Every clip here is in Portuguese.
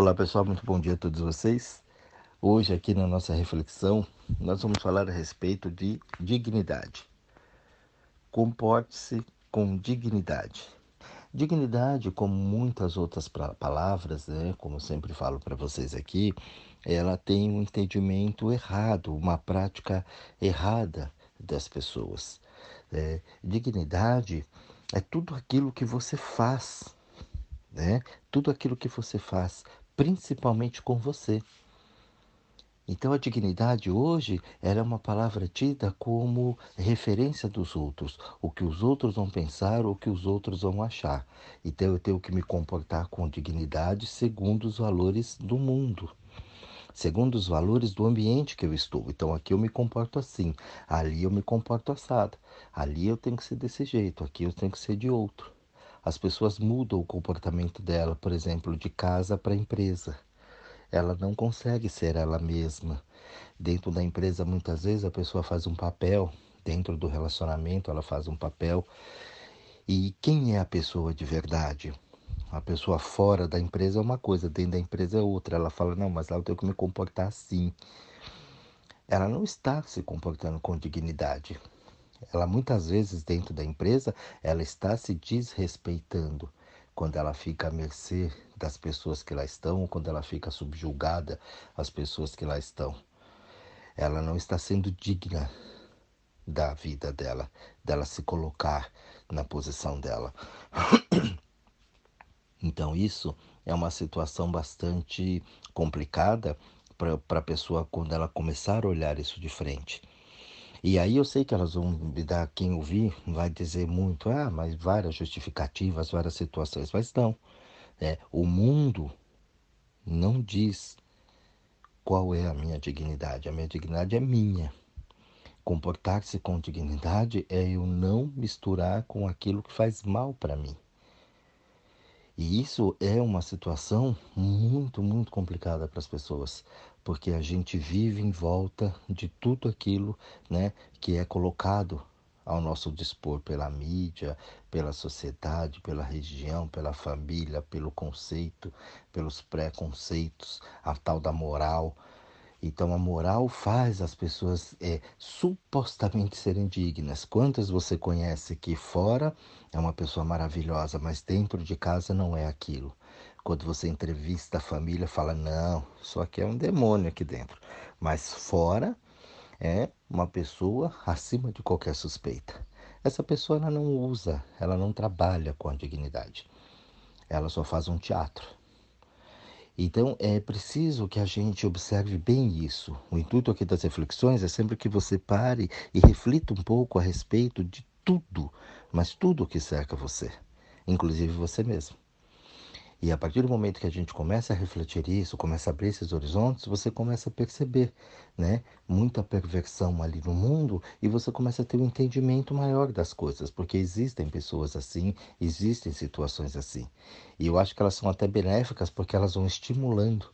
Olá pessoal, muito bom dia a todos vocês. Hoje, aqui na nossa reflexão, nós vamos falar a respeito de dignidade. Comporte-se com dignidade. Dignidade, como muitas outras palavras, né, como sempre falo para vocês aqui, ela tem um entendimento errado, uma prática errada das pessoas. É, dignidade é tudo aquilo que você faz, né? Tudo aquilo que você faz, principalmente com você. Então a dignidade hoje era é uma palavra tida como referência dos outros, o que os outros vão pensar, o que os outros vão achar. Então eu tenho que me comportar com dignidade segundo os valores do mundo segundo os valores do ambiente que eu estou. Então aqui eu me comporto assim, ali eu me comporto assado, ali eu tenho que ser desse jeito, aqui eu tenho que ser de outro. As pessoas mudam o comportamento dela, por exemplo, de casa para empresa. Ela não consegue ser ela mesma. Dentro da empresa, muitas vezes a pessoa faz um papel, dentro do relacionamento, ela faz um papel. E quem é a pessoa de verdade? A pessoa fora da empresa é uma coisa, dentro da empresa é outra. Ela fala: não, mas lá eu tenho que me comportar assim. Ela não está se comportando com dignidade. Ela muitas vezes dentro da empresa, ela está se desrespeitando quando ela fica à mercê das pessoas que lá estão, quando ela fica subjugada às pessoas que lá estão. Ela não está sendo digna da vida dela, dela se colocar na posição dela. Então, isso é uma situação bastante complicada para a pessoa quando ela começar a olhar isso de frente. E aí eu sei que elas vão me dar, quem ouvir vai dizer muito, ah, mas várias justificativas, várias situações, mas não. É, o mundo não diz qual é a minha dignidade. A minha dignidade é minha. Comportar-se com dignidade é eu não misturar com aquilo que faz mal para mim. E isso é uma situação muito, muito complicada para as pessoas, porque a gente vive em volta de tudo aquilo né, que é colocado ao nosso dispor pela mídia, pela sociedade, pela região, pela família, pelo conceito, pelos preconceitos, a tal da moral. Então a moral faz as pessoas é, supostamente serem dignas. Quantas você conhece que fora é uma pessoa maravilhosa, mas dentro de casa não é aquilo? Quando você entrevista a família, fala: não, só que é um demônio aqui dentro. Mas fora é uma pessoa acima de qualquer suspeita. Essa pessoa ela não usa, ela não trabalha com a dignidade. Ela só faz um teatro então é preciso que a gente observe bem isso. O intuito aqui das reflexões é sempre que você pare e reflita um pouco a respeito de tudo, mas tudo que cerca você, inclusive você mesmo. E a partir do momento que a gente começa a refletir isso, começa a abrir esses horizontes, você começa a perceber, né, muita perversão ali no mundo e você começa a ter um entendimento maior das coisas, porque existem pessoas assim, existem situações assim. E eu acho que elas são até benéficas porque elas vão estimulando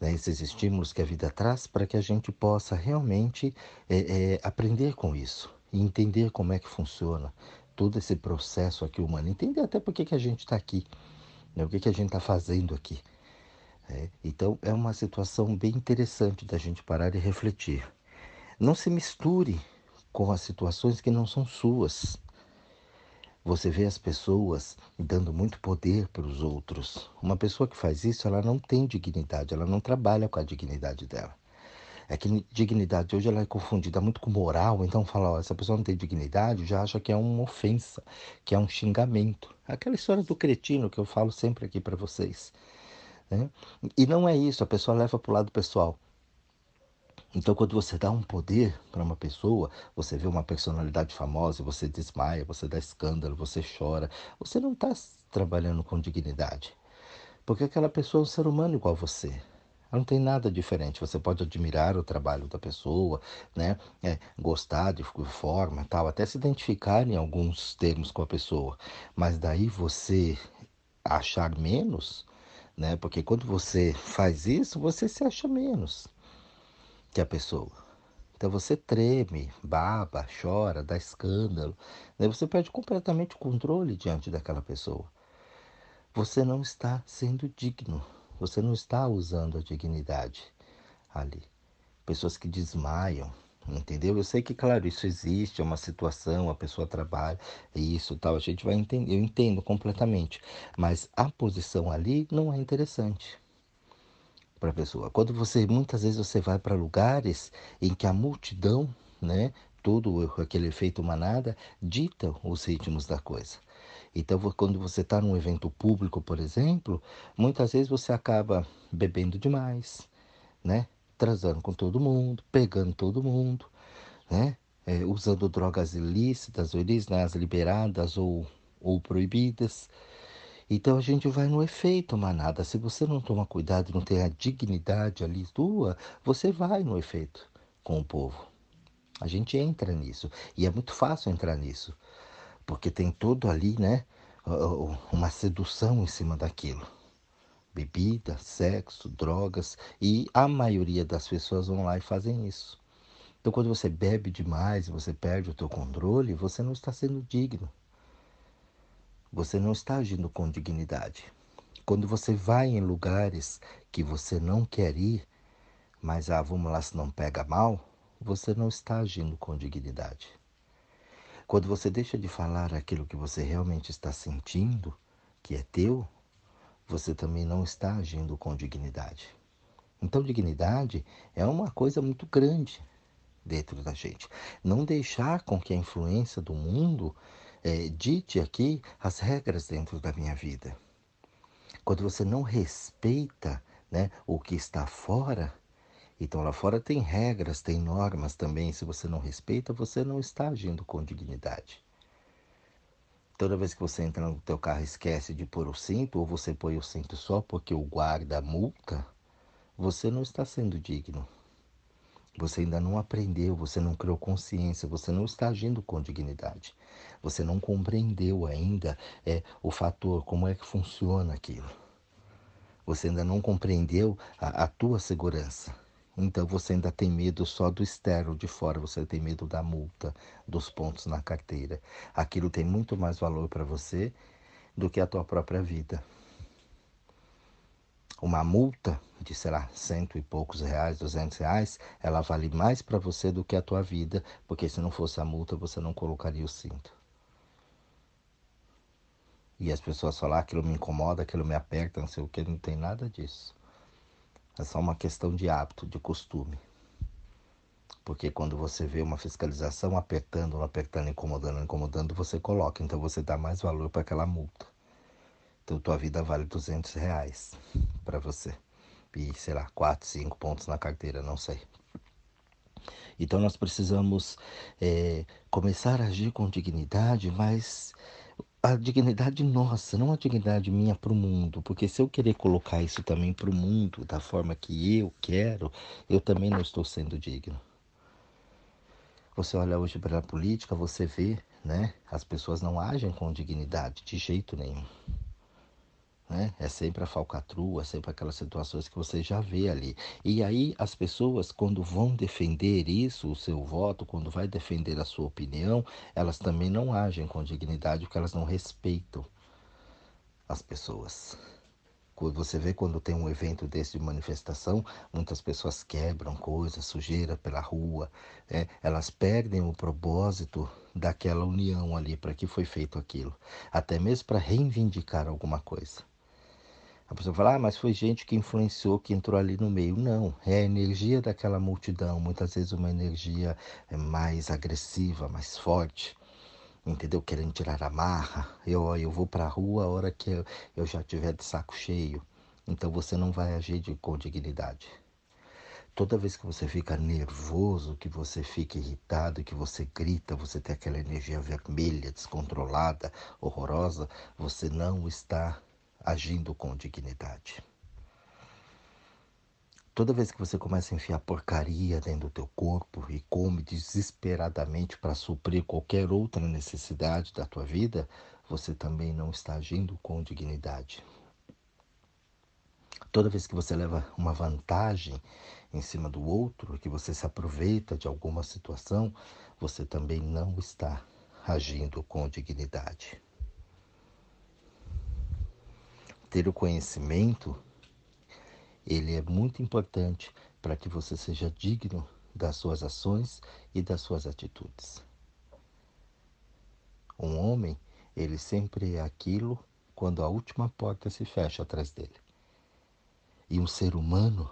né, esses estímulos que a vida traz para que a gente possa realmente é, é, aprender com isso e entender como é que funciona todo esse processo aqui humano, entender até por que, a gente está aqui. Né? O que, que a gente está fazendo aqui? É, então é uma situação bem interessante da gente parar e refletir. Não se misture com as situações que não são suas. Você vê as pessoas dando muito poder para os outros. Uma pessoa que faz isso, ela não tem dignidade, ela não trabalha com a dignidade dela. É que dignidade hoje ela é confundida muito com moral, então fala, ó, essa pessoa não tem dignidade, já acha que é uma ofensa, que é um xingamento. Aquela história do cretino que eu falo sempre aqui para vocês. Né? E não é isso, a pessoa leva para o lado pessoal. Então, quando você dá um poder para uma pessoa, você vê uma personalidade famosa, você desmaia, você dá escândalo, você chora, você não está trabalhando com dignidade. Porque aquela pessoa é um ser humano igual a você. Não tem nada diferente. Você pode admirar o trabalho da pessoa, né? É, gostar de forma tal, até se identificar em alguns termos com a pessoa. Mas daí você achar menos, né? Porque quando você faz isso, você se acha menos que a pessoa. Então você treme, baba, chora, dá escândalo. Daí você perde completamente o controle diante daquela pessoa. Você não está sendo digno Você não está usando a dignidade ali. Pessoas que desmaiam, entendeu? Eu sei que, claro, isso existe, é uma situação, a pessoa trabalha, isso tal, a gente vai entender, eu entendo completamente. Mas a posição ali não é interessante para a pessoa. Quando você, muitas vezes você vai para lugares em que a multidão, né, todo aquele efeito manada, dita os ritmos da coisa. Então, quando você está num evento público, por exemplo, muitas vezes você acaba bebendo demais, né? Transando com todo mundo, pegando todo mundo, né? É, usando drogas ilícitas ou ilícitas, liberadas ou, ou proibidas. Então a gente vai no efeito manada. Se você não toma cuidado não tem a dignidade ali tua, você vai no efeito com o povo. A gente entra nisso. E é muito fácil entrar nisso porque tem todo ali, né, uma sedução em cima daquilo. Bebida, sexo, drogas, e a maioria das pessoas vão lá e fazem isso. Então, quando você bebe demais você perde o teu controle, você não está sendo digno. Você não está agindo com dignidade. Quando você vai em lugares que você não quer ir, mas ah, vamos lá se não pega mal, você não está agindo com dignidade. Quando você deixa de falar aquilo que você realmente está sentindo, que é teu, você também não está agindo com dignidade. Então, dignidade é uma coisa muito grande dentro da gente. Não deixar com que a influência do mundo é, dite aqui as regras dentro da minha vida. Quando você não respeita né, o que está fora, então lá fora tem regras, tem normas também. Se você não respeita, você não está agindo com dignidade. Toda vez que você entra no teu carro esquece de pôr o cinto, ou você põe o cinto só porque o guarda multa, você não está sendo digno. Você ainda não aprendeu, você não criou consciência, você não está agindo com dignidade. Você não compreendeu ainda é, o fator, como é que funciona aquilo. Você ainda não compreendeu a, a tua segurança. Então você ainda tem medo só do externo de fora, você tem medo da multa, dos pontos na carteira. Aquilo tem muito mais valor para você do que a tua própria vida. Uma multa de, sei lá, cento e poucos reais, duzentos reais, ela vale mais para você do que a tua vida, porque se não fosse a multa, você não colocaria o cinto. E as pessoas falam, ah, aquilo me incomoda, aquilo me aperta, não sei o que, não tem nada disso. É só uma questão de hábito, de costume. Porque quando você vê uma fiscalização apertando, apertando, incomodando, incomodando, você coloca. Então você dá mais valor para aquela multa. Então tua vida vale 200 reais para você. E sei lá, 4, 5 pontos na carteira, não sei. Então nós precisamos é, começar a agir com dignidade, mas a dignidade nossa, não a dignidade minha para o mundo, porque se eu querer colocar isso também para o mundo da forma que eu quero, eu também não estou sendo digno. Você olha hoje para a política, você vê, né? As pessoas não agem com dignidade de jeito nenhum. Né? É sempre a falcatrua, é sempre aquelas situações que você já vê ali. E aí as pessoas, quando vão defender isso, o seu voto, quando vai defender a sua opinião, elas também não agem com dignidade porque elas não respeitam as pessoas. Você vê quando tem um evento desse de manifestação, muitas pessoas quebram coisas, sujeira pela rua, é, elas perdem o propósito daquela união ali para que foi feito aquilo, até mesmo para reivindicar alguma coisa. A pessoa fala, ah, mas foi gente que influenciou, que entrou ali no meio. Não, é a energia daquela multidão, muitas vezes uma energia é, mais agressiva, mais forte, entendeu? Querendo tirar a marra. Eu, eu vou para a rua a hora que eu, já tiver de saco cheio. Então você não vai agir de, com dignidade. Toda vez que você fica nervoso, que você fica irritado, que você grita, você tem aquela energia vermelha, descontrolada, horrorosa, você não está agindo com dignidade. Toda vez que você começa a enfiar porcaria dentro do teu corpo e come desesperadamente para suprir qualquer outra necessidade da tua vida, você também não está agindo com dignidade. Toda vez que você leva uma vantagem em cima do outro, que você se aproveita de alguma situação, você também não está agindo com dignidade ter o conhecimento ele é muito importante para que você seja digno das suas ações e das suas atitudes. Um homem, ele sempre é aquilo quando a última porta se fecha atrás dele. E um ser humano,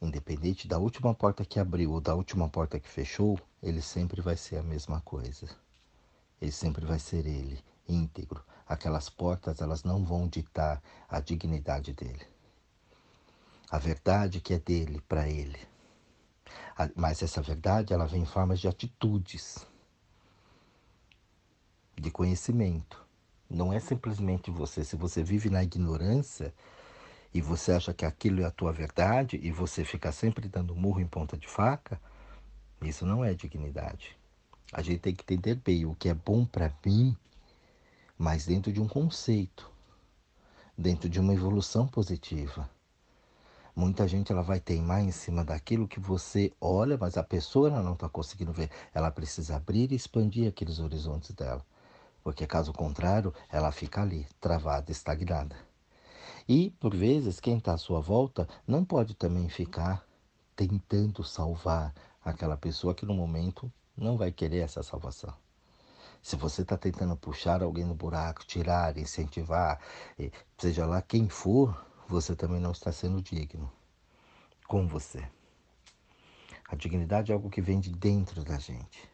independente da última porta que abriu ou da última porta que fechou, ele sempre vai ser a mesma coisa. Ele sempre vai ser ele, íntegro. Aquelas portas, elas não vão ditar a dignidade dele. A verdade que é dele para ele. Mas essa verdade, ela vem em formas de atitudes, de conhecimento. Não é simplesmente você. Se você vive na ignorância, e você acha que aquilo é a tua verdade e você fica sempre dando murro em ponta de faca, isso não é dignidade. A gente tem que entender bem o que é bom para mim, mas dentro de um conceito, dentro de uma evolução positiva. Muita gente ela vai teimar em cima daquilo que você olha, mas a pessoa ela não está conseguindo ver. Ela precisa abrir e expandir aqueles horizontes dela. Porque caso contrário, ela fica ali, travada, estagnada. E, por vezes, quem está à sua volta não pode também ficar tentando salvar aquela pessoa que no momento não vai querer essa salvação. Se você está tentando puxar alguém no buraco, tirar, incentivar, seja lá quem for, você também não está sendo digno com você. A dignidade é algo que vem de dentro da gente.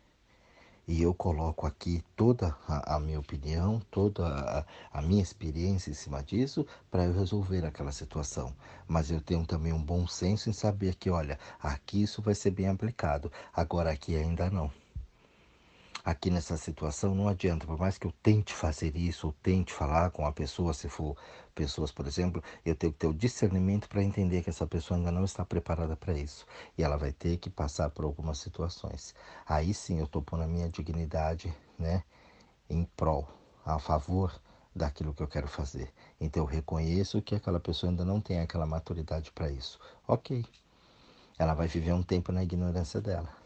E eu coloco aqui toda a, a minha opinião, toda a, a, minha experiência em cima disso para eu resolver aquela situação. Mas eu tenho também um bom senso em saber que, olha, aqui isso vai ser bem aplicado, agora aqui ainda não aqui nessa situação não adianta, por mais que eu tente fazer isso, ou tente falar com a pessoa, se for pessoas, por exemplo, eu tenho que ter o discernimento para entender que essa pessoa ainda não está preparada para isso. E ela vai ter que passar por algumas situações. Aí sim eu estou pondo a minha dignidade né, em prol, a favor daquilo que eu quero fazer. Então eu reconheço que aquela pessoa ainda não tem aquela maturidade para isso. Ok. Ela vai viver um tempo na ignorância dela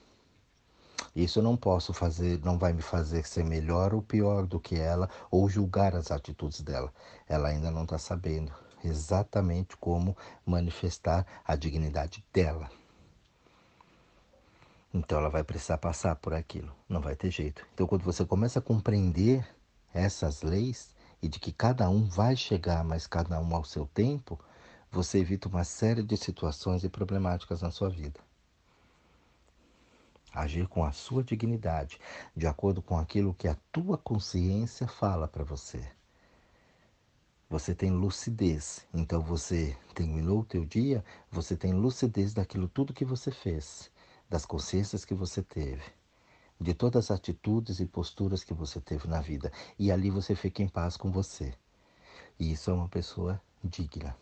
isso não posso fazer, não vai me fazer ser melhor ou pior do que ela ou julgar as atitudes dela. Ela ainda não está sabendo exatamente como manifestar a dignidade dela. Então ela vai precisar passar por aquilo, não vai ter jeito. Então quando você começa a compreender essas leis e de que cada um vai chegar, mas cada um ao seu tempo, você evita uma série de situações e problemáticas na sua vida agir com a sua dignidade, de acordo com aquilo que a tua consciência fala para você. Você tem lucidez, então você terminou o teu dia, você tem lucidez daquilo tudo que você fez, das consciências que você teve, de todas as atitudes e posturas que você teve na vida, e ali você fica em paz com você. E isso é uma pessoa digna.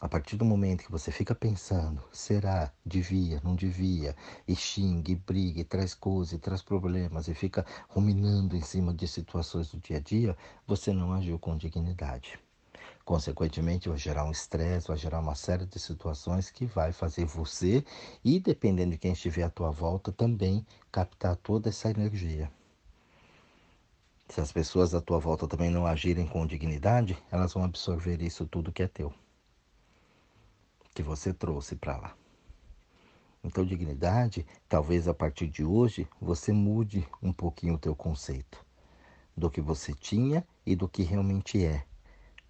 A partir do momento que você fica pensando, será, devia, não devia, e xinga, e briga, e traz coisas, e traz problemas, e fica ruminando em cima de situações do dia a dia, você não agiu com dignidade. Consequentemente, vai gerar um estresse, vai gerar uma série de situações que vai fazer você, e dependendo de quem estiver à tua volta, também captar toda essa energia. Se as pessoas à tua volta também não agirem com dignidade, elas vão absorver isso tudo que é teu que você trouxe para lá. Então, dignidade, talvez a partir de hoje você mude um pouquinho o teu conceito do que você tinha e do que realmente é,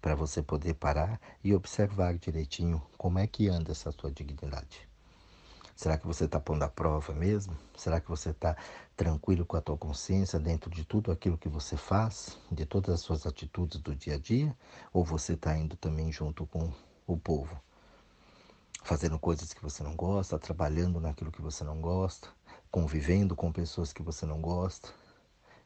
para você poder parar e observar direitinho como é que anda essa tua dignidade. Será que você está pondo à prova mesmo? Será que você está tranquilo com a tua consciência dentro de tudo aquilo que você faz, de todas as suas atitudes do dia a dia? Ou você está indo também junto com o povo? Fazendo coisas que você não gosta, trabalhando naquilo que você não gosta, convivendo com pessoas que você não gosta,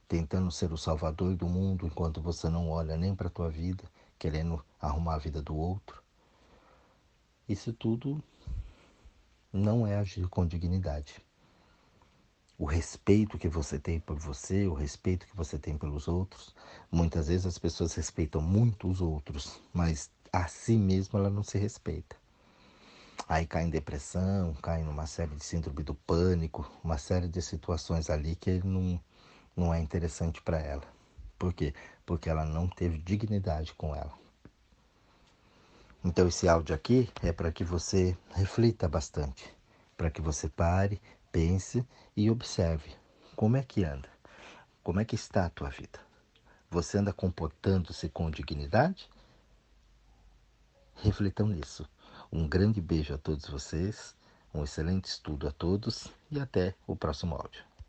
tentando ser o salvador do mundo enquanto você não olha nem para a tua vida, querendo arrumar a vida do outro. Isso tudo não é agir com dignidade. O respeito que você tem por você, o respeito que você tem pelos outros. Muitas vezes as pessoas respeitam muito os outros, mas a si mesma ela não se respeita. Aí cai em depressão, cai numa série de síndrome do pânico, uma série de situações ali que não, não é interessante para ela. Por quê? Porque ela não teve dignidade com ela. Então, esse áudio aqui é para que você reflita bastante, para que você pare, pense e observe como é que anda, como é que está a tua vida. Você anda comportando-se com dignidade? Reflitam nisso. Um grande beijo a todos vocês, um excelente estudo a todos e até o próximo áudio.